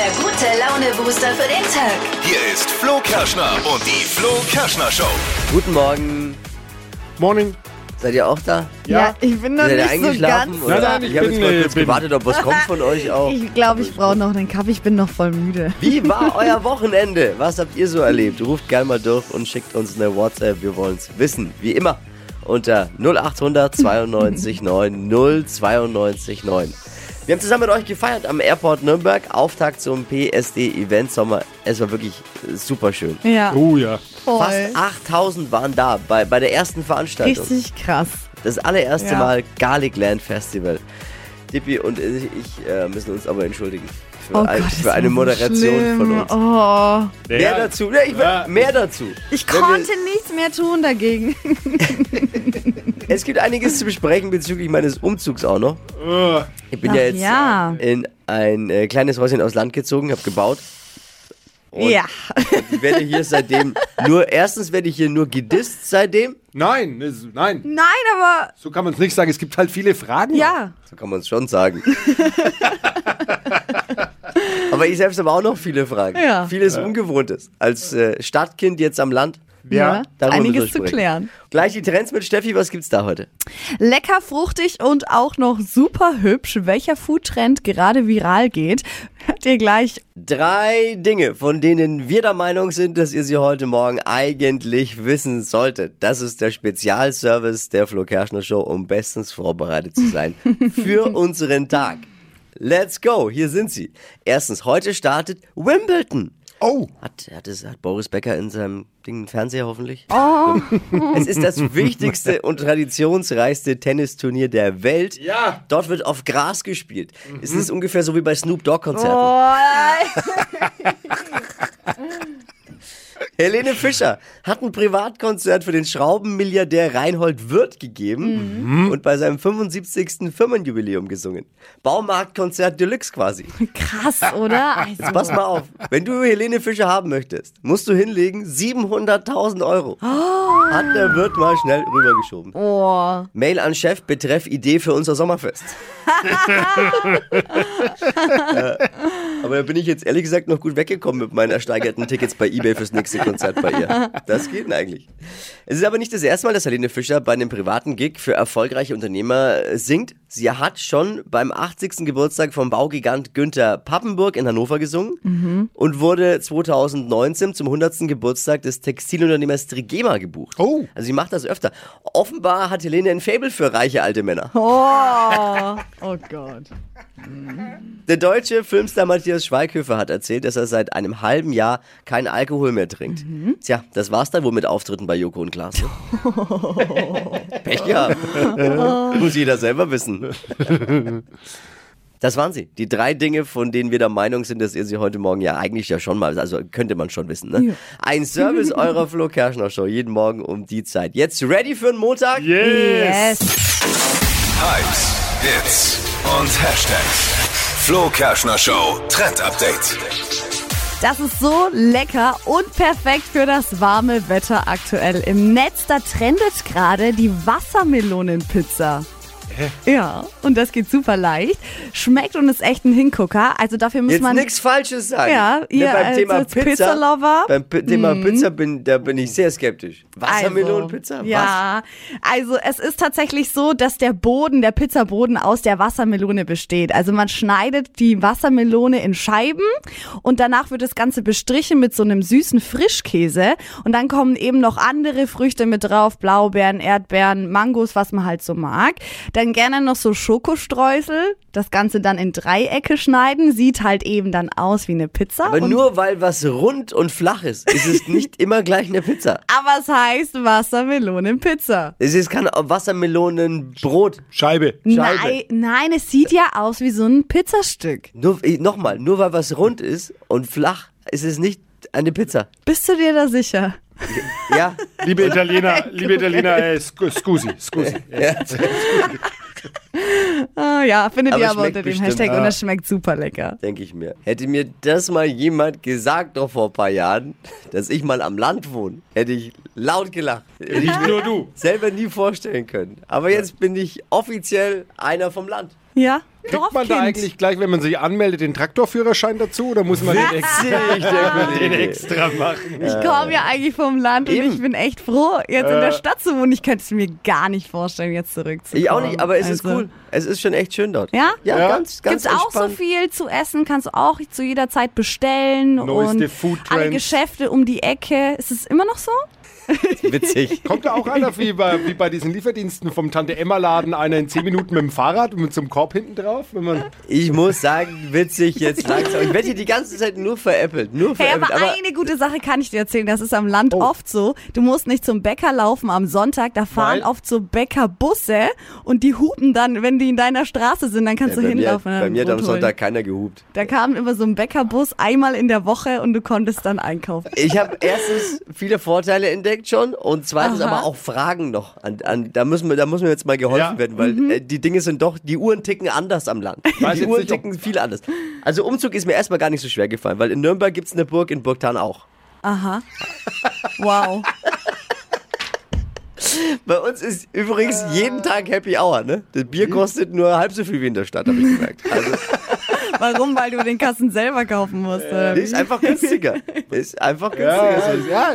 der gute Laune-Booster für den Tag. Hier ist Flo Kerschner und die Flo Kerschner Show. Guten Morgen. Morning. Seid ihr auch da? Ja, ich bin noch Seid ihr nicht so eingeschlafen? ganz. oder? Nein, nein, ich ich habe jetzt mal äh, kurz bin- gewartet, ob was kommt von euch auch. Ich glaube, ich brauche noch einen Kaffee. Ich bin noch voll müde. Wie war euer Wochenende? Was habt ihr so erlebt? Ruft gerne mal durch und schickt uns eine WhatsApp. Wir wollen es wissen. Wie immer unter 0800 92 9 092 9. Wir haben zusammen mit euch gefeiert am Airport Nürnberg. Auftakt zum PSD-Event Sommer. Es war wirklich super schön. Ja, Oh ja. voll. Fast 8000 waren da bei, bei der ersten Veranstaltung. Richtig krass. Das allererste Ja. Mal Garlic Land Festival. Dippi und ich, ich äh, müssen uns aber entschuldigen für, Oh ein, Gott, für eine Moderation von schlimm. uns. Oh, Mehr dazu. Ja, ich will Ja. mehr dazu. ich Wenn konnte nichts mehr tun dagegen. Es gibt einiges zu besprechen bezüglich meines Umzugs auch noch. Oh, Ich bin Ach ja jetzt ja. in ein äh, kleines Häuschen aus Land gezogen, habe gebaut. Und ja. ich werde hier seitdem nur, erstens werde ich hier nur gedisst seitdem. nein, das, nein. Nein, aber So kann man es nicht sagen. Es gibt halt viele Fragen. ja. So kann man es schon sagen. aber ich selbst habe auch noch viele Fragen. Ja. Vieles Ungewohntes. Als äh, Stadtkind jetzt am Land. Ja. wir Einiges zu klären. Gleich die Trends mit Steffi, was gibt's da heute? Lecker, fruchtig und auch noch super hübsch. Welcher Foodtrend gerade viral geht, hört ihr gleich. Drei Dinge, von denen wir der Meinung sind, dass ihr sie heute Morgen eigentlich wissen solltet. Das ist der Spezialservice der Flo Kerschner Show, um bestens vorbereitet zu sein für unseren Tag. Let's go, hier sind sie. Erstens, heute startet Wimbledon. Oh. Hat, hat, es, hat Boris Becker in seinem Ding einen Fernseher hoffentlich? Oh. Es ist das wichtigste und traditionsreichste Tennisturnier der Welt. Ja. Dort wird auf Gras gespielt. Es ist ungefähr so wie bei Snoop Dogg Konzerten. Oh, Helene Fischer hat ein Privatkonzert für den Schraubenmilliardär Reinhold Wirth gegeben und bei seinem 75. Firmenjubiläum gesungen. Baumarktkonzert Deluxe quasi. krass, oder? Also, Pass mal auf, wenn du Helene Fischer haben möchtest, musst du hinlegen 700.000 Euro. Hat der Wirth mal schnell rübergeschoben. oh. Mail an Chef betreff Idee für unser Sommerfest. Äh, aber da bin ich jetzt ehrlich gesagt noch gut weggekommen mit meinen ersteigerten Tickets bei eBay fürs nächste Konzert bei ihr. Das geht eigentlich. Es ist aber nicht das erste Mal, dass Helene Fischer bei einem privaten Gig für erfolgreiche Unternehmer äh, singt. Sie hat schon beim 80. Geburtstag vom Baugigant Günther Pappenburg in Hannover gesungen und wurde 2019 zum 100. Geburtstag des Textilunternehmers Trigema gebucht. Oh. Also sie macht das öfter. Offenbar hat Helene ein Faible für reiche alte Männer. Oh. oh Gott. Der deutsche Filmstar Matthias Schweighöfer hat erzählt, dass er seit einem halben Jahr keinen Alkohol mehr trinkt. Tja, das war's dann wohl mit Auftritten bei Joko und Klaas. ne? Pech gehabt. Muss jeder selber wissen. Das waren sie. Die drei Dinge, von denen wir der Meinung sind, dass ihr sie heute Morgen ja eigentlich ja schon mal, also könnte man schon wissen. Ne? Ein Service eurer Flo Kerschner Show, jeden Morgen um die Zeit. Jetzt ready für den Montag? Yes. Yes. Hypes, Hits und Hashtags. Flo Kerschner Show Trend Update. Das ist so lecker und perfekt für das warme Wetter aktuell. Im Netz, da trendet gerade die Wassermelonenpizza. Ja, und das geht super leicht. Schmeckt und ist echt ein Hingucker. Also dafür muss Jetzt man. nichts Falsches sagen. Ja, Ne, ihr beim als- Thema als Pizza, Pizza-Lover? Beim P Thema Pizza bin, da bin ich sehr skeptisch. Wassermelonenpizza? Also, ja, also es ist tatsächlich so, dass der Boden, der Pizzaboden aus der Wassermelone besteht. Also man schneidet die Wassermelone in Scheiben und danach wird das Ganze bestrichen mit so einem süßen Frischkäse und dann kommen eben noch andere Früchte mit drauf, Blaubeeren, Erdbeeren, Mangos, was man halt so mag. Dann gerne noch so Schokostreusel, das Ganze dann in Dreiecke schneiden, sieht halt eben dann aus wie eine Pizza. Aber und nur weil was rund und flach ist, ist es nicht immer gleich eine Pizza. aber es heißt Wassermelonenpizza. Es ist kein Wassermelonenbrot. Scheibe. Scheibe. Nein, nein, es sieht ja aus wie so ein Pizzastück. Nur, nochmal, nur weil was rund ist und flach, ist es nicht eine Pizza. Bist du dir da sicher? Ja, Liebe Italiener, liebe Italiener, äh, scu- scusi, scusi. Ah, ja, findet Aber ihr aber unter dem bestimmt. Hashtag und es schmeckt super lecker. denke ich mir. Hätte mir das mal jemand gesagt, noch vor ein paar Jahren, dass ich mal am Land wohne, hätte ich laut gelacht. Hätte Nicht nur du. selber nie vorstellen können. Aber jetzt bin ich offiziell einer vom Land. Ja, Kriegt man da eigentlich gleich, wenn man sich anmeldet, den Traktorführerschein dazu oder muss man den extra, den extra machen? Ich komme ja eigentlich vom Land Eben. und ich bin echt froh, jetzt in der Stadt zu wohnen. Ich könnte es mir gar nicht vorstellen, jetzt zurückzukommen. Ich auch nicht, aber es ist Also- cool. Es ist schon echt schön dort. Ja? Ja, Ja. ganz, ganz Gibt's auch so entspannt. viel zu essen, kannst du auch zu jeder Zeit bestellen Neueste und Food alle. Geschäfte um die Ecke. Ist es immer noch so? Witzig. Kommt da auch einer wie bei, wie bei diesen Lieferdiensten vom Tante-Emma-Laden, einer in 10 Minuten mit dem Fahrrad und mit so einem Korb hinten drauf? Wenn man Ich muss sagen, witzig jetzt langsam. Ich werde hier die ganze Zeit nur veräppelt. Nur Hey, veräppelt. aber, eine gute Sache kann ich dir erzählen, das ist am Land Oh. oft so. Du musst nicht zum Bäcker laufen am Sonntag, da fahren Weil? oft so Bäckerbusse und die hupen dann, wenn die in deiner Straße sind, dann kannst du bei, mir, hinlaufen. und bei mir hat am. Sonntag keiner gehupt. Da kam immer so ein Bäckerbus einmal in der Woche und du konntest dann einkaufen. Ich habe erstens viele Vorteile entdeckt schon und zweitens Aha. aber auch Fragen noch. An, an, da, müssen wir, da muss mir jetzt mal geholfen Ja. werden, weil Mhm. äh, die Dinge sind doch, die Uhren ticken anders am Land. Weiß die Uhren ticken viel anders. Also Umzug ist mir erstmal gar nicht so schwer gefallen, weil in Nürnberg gibt es eine Burg, in Burgtan auch. Aha. Wow. Bei uns ist übrigens jeden Tag Happy Hour, ne? Das Bier kostet nur halb so viel wie in der Stadt, habe ich gemerkt. Also, Warum? Weil du den Kasten selber kaufen musst. Das ist einfach günstiger. Ist einfach ja, günstiger. So- ja,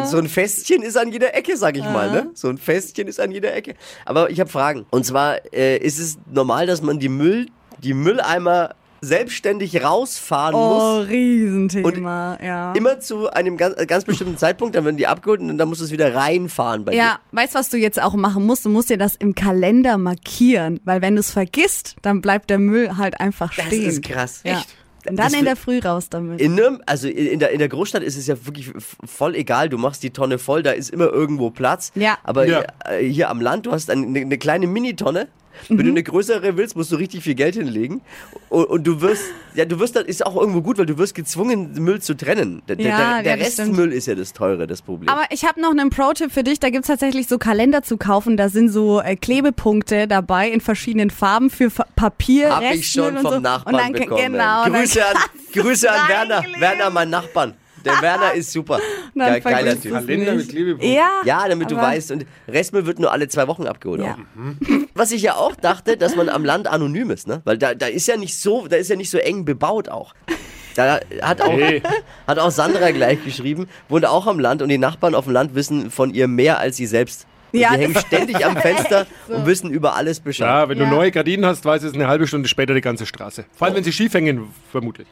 ja, So ein Festchen ist an jeder Ecke, sag ich mal. Ne? So ein Festchen ist an jeder Ecke. Aber ich habe Fragen. Und zwar äh, ist es normal, dass man die Müll, die Mülleimer selbstständig rausfahren Oh, muss. Riesenthema, ja. Immer zu einem ganz, äh, ganz bestimmten Zeitpunkt, dann werden die abgeholt und dann musst du es wieder reinfahren bei Ja, weißt du, was du jetzt auch machen musst? Du musst dir das im Kalender markieren, weil wenn du es vergisst, dann bleibt der Müll halt einfach dir. Das stehen. ist krass. Ja. Echt? Und dann Das in der Früh raus damit. In Nürn also in der, in der Großstadt ist es ja wirklich voll egal. Du machst die Tonne voll, da ist immer irgendwo Platz. Ja. Aber Ja. äh, hier am Land, du hast eine, eine kleine Mini-Tonne. Wenn du Mhm. eine größere willst, musst du richtig viel Geld hinlegen. Und, und du wirst, ja, du wirst, das ist auch irgendwo gut, weil du wirst gezwungen, Müll zu trennen. Der, Ja, der, der ja. Restmüll ist ja das Teure, das Problem. Aber ich habe noch einen Pro-Tipp für dich. Da gibt's tatsächlich so Kalender zu kaufen. Da sind so äh, Klebepunkte dabei in verschiedenen Farben für Fa Papier, Hab ich schon vom so. Nachbarn und dann, bekommen. Genau, dann Grüße an, Grüße an Werner. Werner, mein Nachbarn. Der Werner ist super. Ge geiler Typ. Kalender mit Klebepunkten. Ja, Ja, damit du weißt. Und Restmüll wird nur alle zwei Wochen abgeholt. Ja. auch. Was ich ja auch dachte, dass man am Land anonym ist, ne? Weil da, da ist ja nicht so, da ist ja nicht so eng bebaut auch. Da hat auch, Nee. hat auch Sandra gleich geschrieben, wohnt auch am Land und die Nachbarn auf dem Land wissen von ihr mehr als sie selbst. Und Ja, die hängen ständig am Fenster und wissen über alles Bescheid. Ja, wenn Ja. du neue Gardinen hast, weiß es eine halbe Stunde später die ganze Straße. Vor allem, wenn sie schief hängen, vermutlich.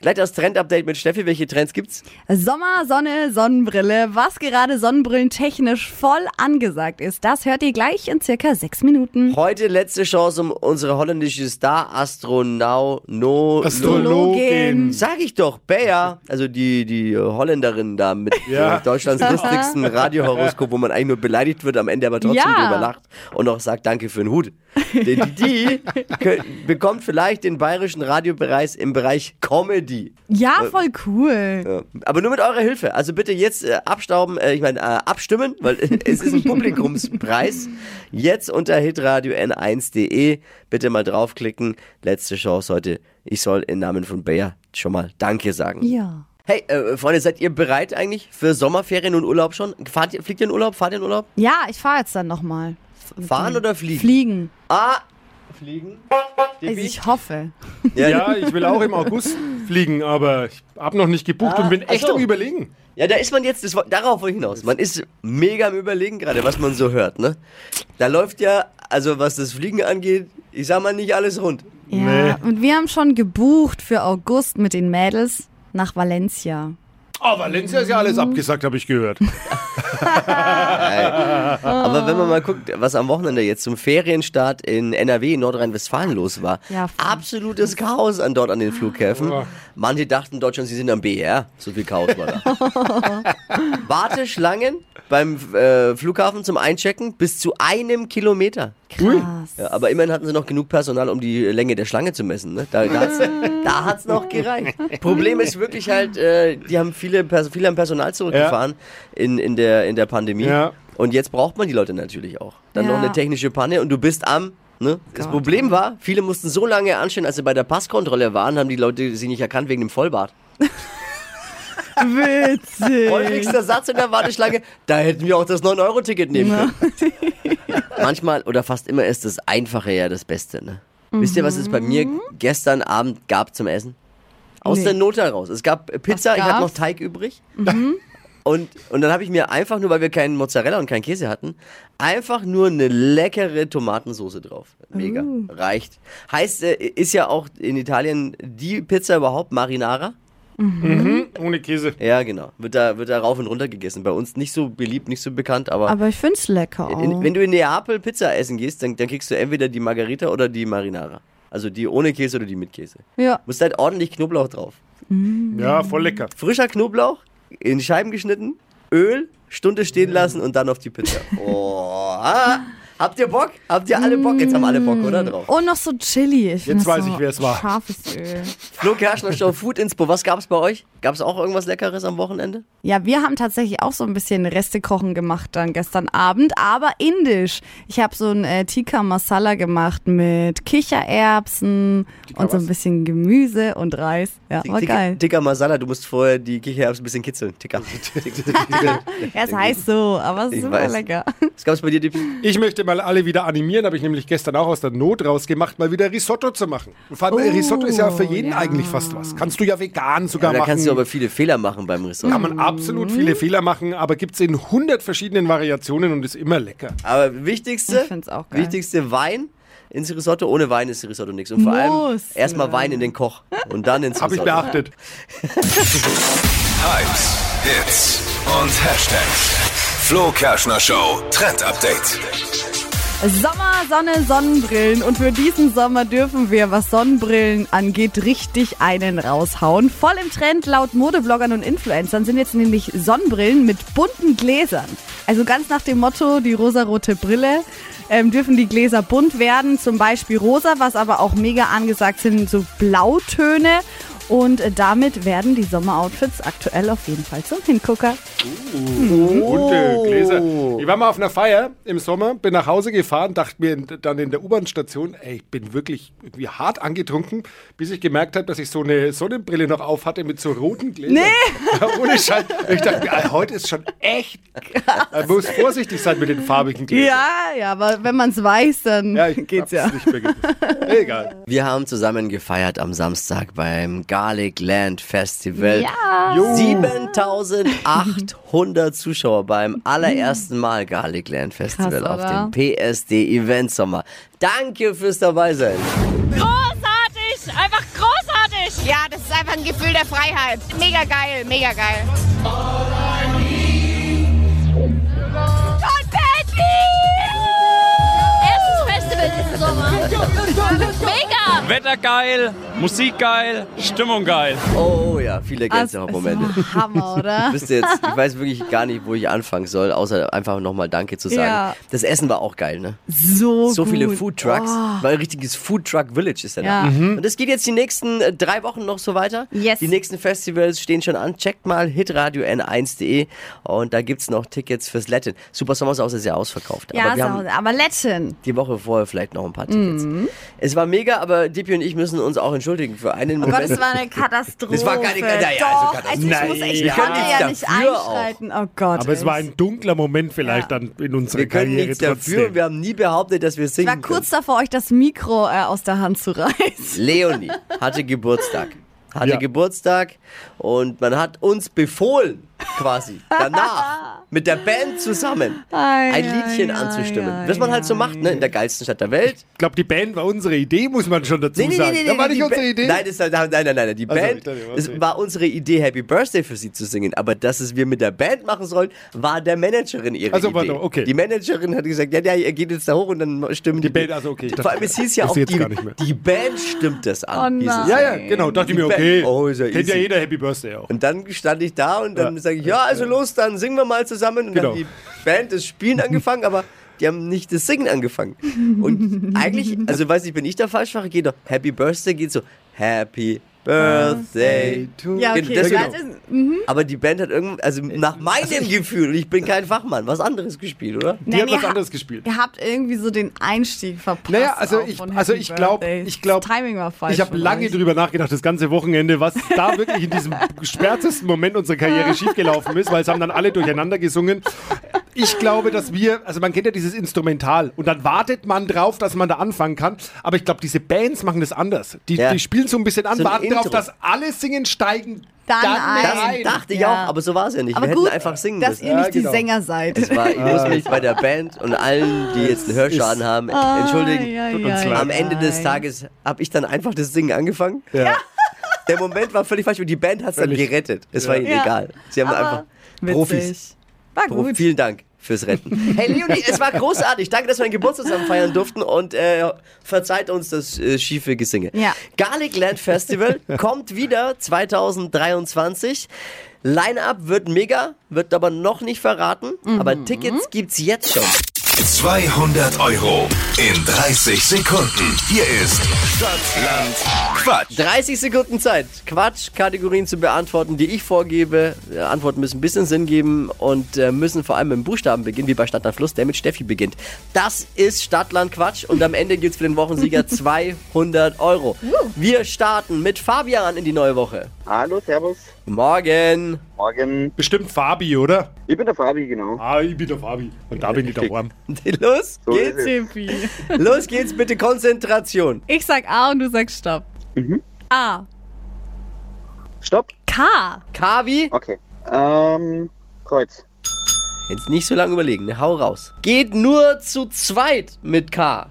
Gleich das Trend-Update mit Steffi. Welche Trends gibt's? Sommer, Sonne, Sonnenbrille. Was gerade sonnenbrillentechnisch voll angesagt ist, das hört ihr gleich in circa sechs Minuten. Heute letzte Chance, um unsere holländische Star-Astronau No, Astrologin. Sag ich doch, Bea, also die, die äh, Holländerin da mit Ja. Deutschlands lustigsten Radiohoroskop, wo man eigentlich nur beleidigt wird, am Ende aber trotzdem Ja. drüber lacht und noch sagt Danke für den Hut. Die, die, die bekommt vielleicht den bayerischen Radiopreis im Bereich Comedy. Ja, voll cool. Ja. Aber nur mit eurer Hilfe. Also bitte jetzt äh, abstauben, äh, ich meine äh, abstimmen, weil es ist ein Publikumspreis. Jetzt unter hitradio n1.de bitte mal draufklicken. Letzte Chance heute. Ich soll im Namen von Bayer schon mal Danke sagen. Ja. Hey, äh, Freunde, seid ihr bereit eigentlich für Sommerferien und Urlaub schon? Fahrt ihr, fliegt ihr in Urlaub? Fahrt ihr in Urlaub? Ja, ich fahre jetzt dann nochmal. Fahren oder fliegen? Fliegen. Ah, fliegen. Also ich hoffe. Ja, Ja, ich will auch im August fliegen, aber ich habe noch nicht gebucht Ah, und bin echt so. am Überlegen. Ja, da ist man jetzt, das, darauf wollte ich hinaus. Man ist mega am Überlegen gerade, was man so hört, ne? Da läuft ja, also was das Fliegen angeht, ich sag mal nicht alles rund. Ja, Nee. und wir haben schon gebucht für August mit den Mädels nach Valencia. Oh, Valencia ist ja alles abgesagt, habe ich gehört. Aber wenn man mal guckt, was am Wochenende jetzt zum Ferienstart in NRW, in Nordrhein-Westfalen los war, Ja, absolutes Chaos an dort an den Flughäfen. Manche dachten dort schon, sie sind am BR. So viel Chaos war da. Warteschlangen beim äh, Flughafen zum Einchecken bis zu einem Kilometer. Krass. Ja, aber immerhin hatten sie noch genug Personal, um die Länge der Schlange zu messen. Ne? Da, da hat's da hat's noch gereicht. Problem ist wirklich halt, äh, die haben viele, viele haben Personal zurückgefahren in, in, der, in der Pandemie. Ja. Und jetzt braucht man die Leute natürlich auch. Dann Ja. noch eine technische Panne und du bist am. Ne? Das Problem war, viele mussten so lange anstehen, als sie bei der Passkontrolle waren, haben die Leute sie nicht erkannt wegen dem Vollbart. Witzig. Häufigster Satz in der Warteschlange, da hätten wir auch das 9-Euro-Ticket nehmen können. Manchmal oder fast immer ist das Einfache ja das Beste. Ne? Wisst ihr, was es bei mir gestern Abend gab zum Essen? Aus Nee. der Not heraus. Es gab Pizza, ich hatte noch? Teig übrig. Und, und dann habe ich mir einfach nur, weil wir keinen Mozzarella und keinen Käse hatten, einfach nur eine leckere Tomatensoße drauf. Mega. Reicht. Heißt, äh, ist ja auch in Italien die Pizza überhaupt Marinara? Ohne Käse. Ja, genau. Wird da, wird da rauf und runter gegessen. Bei uns nicht so beliebt, nicht so bekannt, aber, Aber ich find's lecker auch. in, wenn du in Neapel Pizza essen gehst, dann, dann kriegst du entweder die Margarita oder die Marinara. Also die ohne Käse oder die mit Käse. ja. Musst halt ordentlich Knoblauch drauf. Ja, voll lecker. Frischer Knoblauch, in Scheiben geschnitten, Öl, Stunde stehen lassen und dann auf die Pizza. Oh, ah, habt ihr Bock? Habt ihr alle Bock? Jetzt haben alle Bock, oder? Drauf. Und noch so Chili. Ich Jetzt weiß so ich, wer es war. Scharfes Öl. Flo Kerschner Show Food Inspo. Was gab's bei euch? Gab's auch irgendwas Leckeres am Wochenende? Ja, wir haben tatsächlich auch so ein bisschen Restekochen gemacht dann gestern Abend, aber indisch. Ich habe so ein äh, Tikka Masala gemacht mit Kichererbsen und so ein bisschen Gemüse und Reis. Ja, war Tikka- geil. Tikka Masala, du musst vorher die Kichererbsen ein bisschen kitzeln. Tikka. Ja, es heißt so, aber es ist super weiß. lecker. Was gab's bei dir, Dippi? Ich möchte mal alle wieder animieren, habe ich nämlich gestern auch aus der Not rausgemacht, mal wieder Risotto zu machen. Und vor allem, äh, Risotto ist ja für jeden ja. eigentlich fast was. Kannst du ja vegan sogar da machen. kannst du aber viele Fehler machen beim Risotto. Kann man absolut viele Fehler machen, aber gibt es in 100 verschiedenen Variationen und ist immer lecker. Aber wichtigste, Ich find's auch geil. wichtigste Wein ins Risotto. Ohne Wein ist Risotto nichts. Und vor allem erstmal Wein in den Koch und dann ins Habe ich Risotto. beachtet. Hypes, Hits und Hashtags. Flo Kerschner Show Trend Update. Sommer, Sonne, Sonnenbrillen. Und für diesen Sommer dürfen wir, was Sonnenbrillen angeht, richtig einen raushauen. Voll im Trend laut Modebloggern und Influencern sind jetzt nämlich Sonnenbrillen mit bunten Gläsern. Also ganz nach dem Motto, die rosarote Brille. Ähm, dürfen die Gläser bunt werden, zum Beispiel rosa, was aber auch mega angesagt sind, so Blautöne. Und äh, damit werden die Sommeroutfits aktuell auf jeden Fall zum Hingucker. Bunte Gläser. Ich war mal auf einer Feier im Sommer, bin nach Hause gefahren, dachte mir dann in der U-Bahn-Station, ey, ich bin wirklich irgendwie hart angetrunken, bis ich gemerkt habe, dass ich so eine Sonnenbrille noch auf hatte mit so roten Gläsern. Nee! Ja, ohne Scheiß. Ich dachte mir, ey, heute ist schon echt. Man muss vorsichtig sein mit den farbigen Gläsern. Ja, ja, aber wenn man es weiß, dann Ja, ich geht's ja. nicht mehr gewusst. Egal. Wir haben zusammen gefeiert am Samstag beim Garlic Land Festival. Ja. 7800 Zuschauer beim allerersten Mal Garlic Land Festival Krass, auf dem PSD Event Sommer. Danke fürs dabei sein. Großartig! Einfach großartig! Ja, das ist einfach ein Gefühl der Freiheit. Mega geil, mega geil. John Erstes Festival diesen Sommer. Mega! Wetter geil, Musik geil, Stimmung geil. Oh ja, viele Gänsehautmomente. Hammer, oder? Wisst ihr jetzt, ich weiß wirklich gar nicht, wo ich anfangen soll, außer einfach nochmal Danke zu sagen. Ja. Das Essen war auch geil, ne? So, So gut. viele Food Trucks, Oh. weil ein richtiges Food Truck Village ist ja da. Ja. Und das geht jetzt die nächsten äh, drei Wochen noch so weiter. Yes. Die nächsten Festivals stehen schon an. Checkt mal hitradio n1.de und da gibt's noch Tickets fürs Latin. Super Sommersaus ist ja ausverkauft. Ja, aber wir haben aber Letten. die Woche vorher vielleicht noch ein paar Tickets. Mhm. Es war mega, aber Dippy und ich müssen uns auch entschuldigen für einen Oh Gott, Moment. es war eine Katastrophe. Das war keine- naja, also Doch, Katastrophe. also ich, muss, Nein. ich Wir konnte können ja nichts nicht auch. einschreiten. Oh Gott. Aber es war ein dunkler Moment vielleicht dann in unserer wir können Karriere nichts dafür. Wir haben nie behauptet, dass wir Ich singen war kurz davor, euch das Mikro äh, aus der Hand zu reißen. Leonie hatte Geburtstag. Hatte Ja. Geburtstag und man hat uns befohlen, quasi, danach, mit der Band zusammen, Ei, ein Liedchen ei, anzustimmen. ei, Was man halt so macht, ne, in der geilsten Stadt der Welt. Ich glaube, die Band war unsere Idee, muss man schon dazu sagen. da war die nicht unsere Ba- Idee. Nein, das, nein, nein, nein, nein, die Also, Band, ich dachte, war unsere Idee, Happy Birthday für sie zu singen. Aber dass es wir mit der Band machen sollen, war der Managerin ihre Also, Idee. warte, okay. Die Managerin hat gesagt, ja, ja, ihr geht jetzt da hoch und dann stimmen die, Die Band, also okay. Vor allem, es hieß ja auch, die, die Band stimmt das an. Oh nein. ja, ja, genau. Dachte ich mir, okay. Oh, ist ja Kennt ja jeder Happy Birthday auch. Und dann stand ich da und dann Ja. Sage ich, ja, also los, dann singen wir mal zusammen. Und Genau. dann hat die Band das Spielen angefangen, aber die haben nicht das Singen angefangen. Und eigentlich, also weiß ich, bin ich der Falschfache, geht doch Happy Birthday, geht so Happy Birthday to Ja, okay. Genau. das ist, mhm. Aber die Band hat irgendwie, also nach meinem Gefühl, und ich bin kein Fachmann, was anderes gespielt, oder? Die Nein, hat ihr was ha- anderes gespielt. Ihr habt irgendwie so den Einstieg verpasst. Naja, also ich, also ich glaube, ich glaube, Das Timing war falsch. ich habe lange euch. drüber nachgedacht, das ganze Wochenende, was da wirklich in diesem schwärzesten Moment unserer Karriere schiefgelaufen ist, weil es haben dann alle durcheinander gesungen. ich glaube, dass wir, also man kennt ja dieses Instrumental und dann wartet man drauf, dass man da anfangen kann. Aber ich glaube, diese Bands machen das anders. Die, Ja. die spielen so ein bisschen an, So warten darauf, Intro. dass alle singen, steigen. Dann ein. Das dachte ich Ja. auch, aber so war es ja nicht. Aber Wir gut, hätten einfach singen dass müssen. ihr nicht Ja, genau. die Sänger seid. Es war, ich muss mich bei der Band und allen, die jetzt einen Hörschaden haben, entschuldigen. Leid. Am Ende des. Tages habe ich dann einfach das Singen angefangen. Ja. Der Moment war völlig falsch und die Band hat es dann gerettet. Es war ihnen Ja. egal. Sie haben Aber einfach Witzig. Profis. War gut. vielen Dank fürs Retten. Hey Leonie, es war großartig. Danke, dass wir einen Geburtstag zusammen feiern durften und äh, verzeiht uns das äh, schiefe Gesinge. Ja. Garlic Land Festival kommt wieder 2023. Line-Up wird mega, wird aber noch nicht verraten. Mhm. Aber Tickets gibt's jetzt schon. 200 Euro in 30 Sekunden. Hier ist Stadtland Quatsch. 30 Sekunden Zeit, Quatsch-Kategorien zu beantworten, die ich vorgebe. Äh, Antworten müssen ein bisschen Sinn geben und äh, müssen vor allem mit dem Buchstaben beginnen, wie bei Stadtland Fluss, der mit Steffi beginnt. Das ist Stadtland Quatsch und am Ende gibt's für den Wochensieger 200 Euro. Wir starten mit Fabian in die neue Woche. Hallo, Servus. Morgen. Morgen. Bestimmt Fabi, oder? Ich bin der Fabi, genau. Ah, ich bin der Fabi. Und da bin ich daheim. Los So geht's. Tippi. Los geht's, bitte Konzentration. Ich sag A und du sagst Stopp. A. Stopp. K. Kavi, Okay. Ähm, Kreuz. jetzt nicht so lange überlegen, ne? hau raus. Geht nur zu zweit mit K.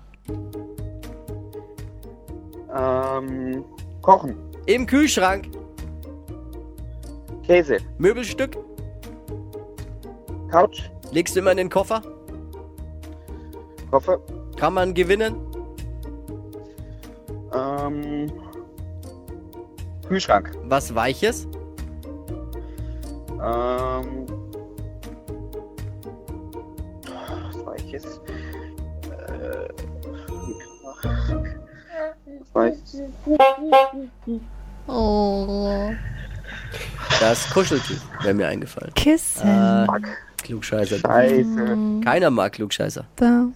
Ähm, Kochen. Im Kühlschrank, Käse. Möbelstück, Couch. legst du immer in den Koffer, Koffer. kann man gewinnen. Ähm, Kühlschrank. Was Weiches, Ähm, was jetzt? Äh, was ich? Oh. Das Kuscheltuch, wäre mir eingefallen. Kissen. Äh, Klugscheißer. Scheiße. Keiner mag Klugscheißer. Da.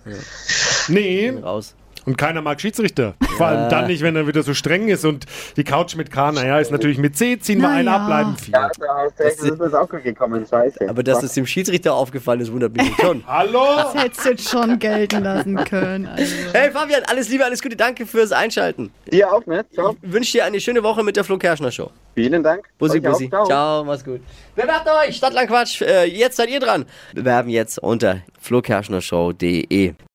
Nee, Raus. Und keiner mag Schiedsrichter. Vor allem dann nicht, wenn er wieder so streng ist. Und die Couch mit K, naja, ist natürlich mit C, ziehen wir Na einen ja. ab, bleiben vier. Ja, da das ist mir auch gut gekommen. Scheiße. Aber dass es dem Schiedsrichter aufgefallen ist, wundert mich schon. Hallo? Hättest du jetzt schon gelten lassen können. Also. Hey Fabian, alles Liebe, alles Gute, danke fürs Einschalten. Dir auch, ne? Ciao. Ich wünsche dir eine schöne Woche mit der Flo Kerschner Show. Vielen Dank. Bussi, Euch auch. Bussi. Ciao. mach's gut. Bewerbt euch, Stadtlandquatsch. Äh, jetzt seid ihr dran. Bewerben jetzt unter flokerschnershow.de.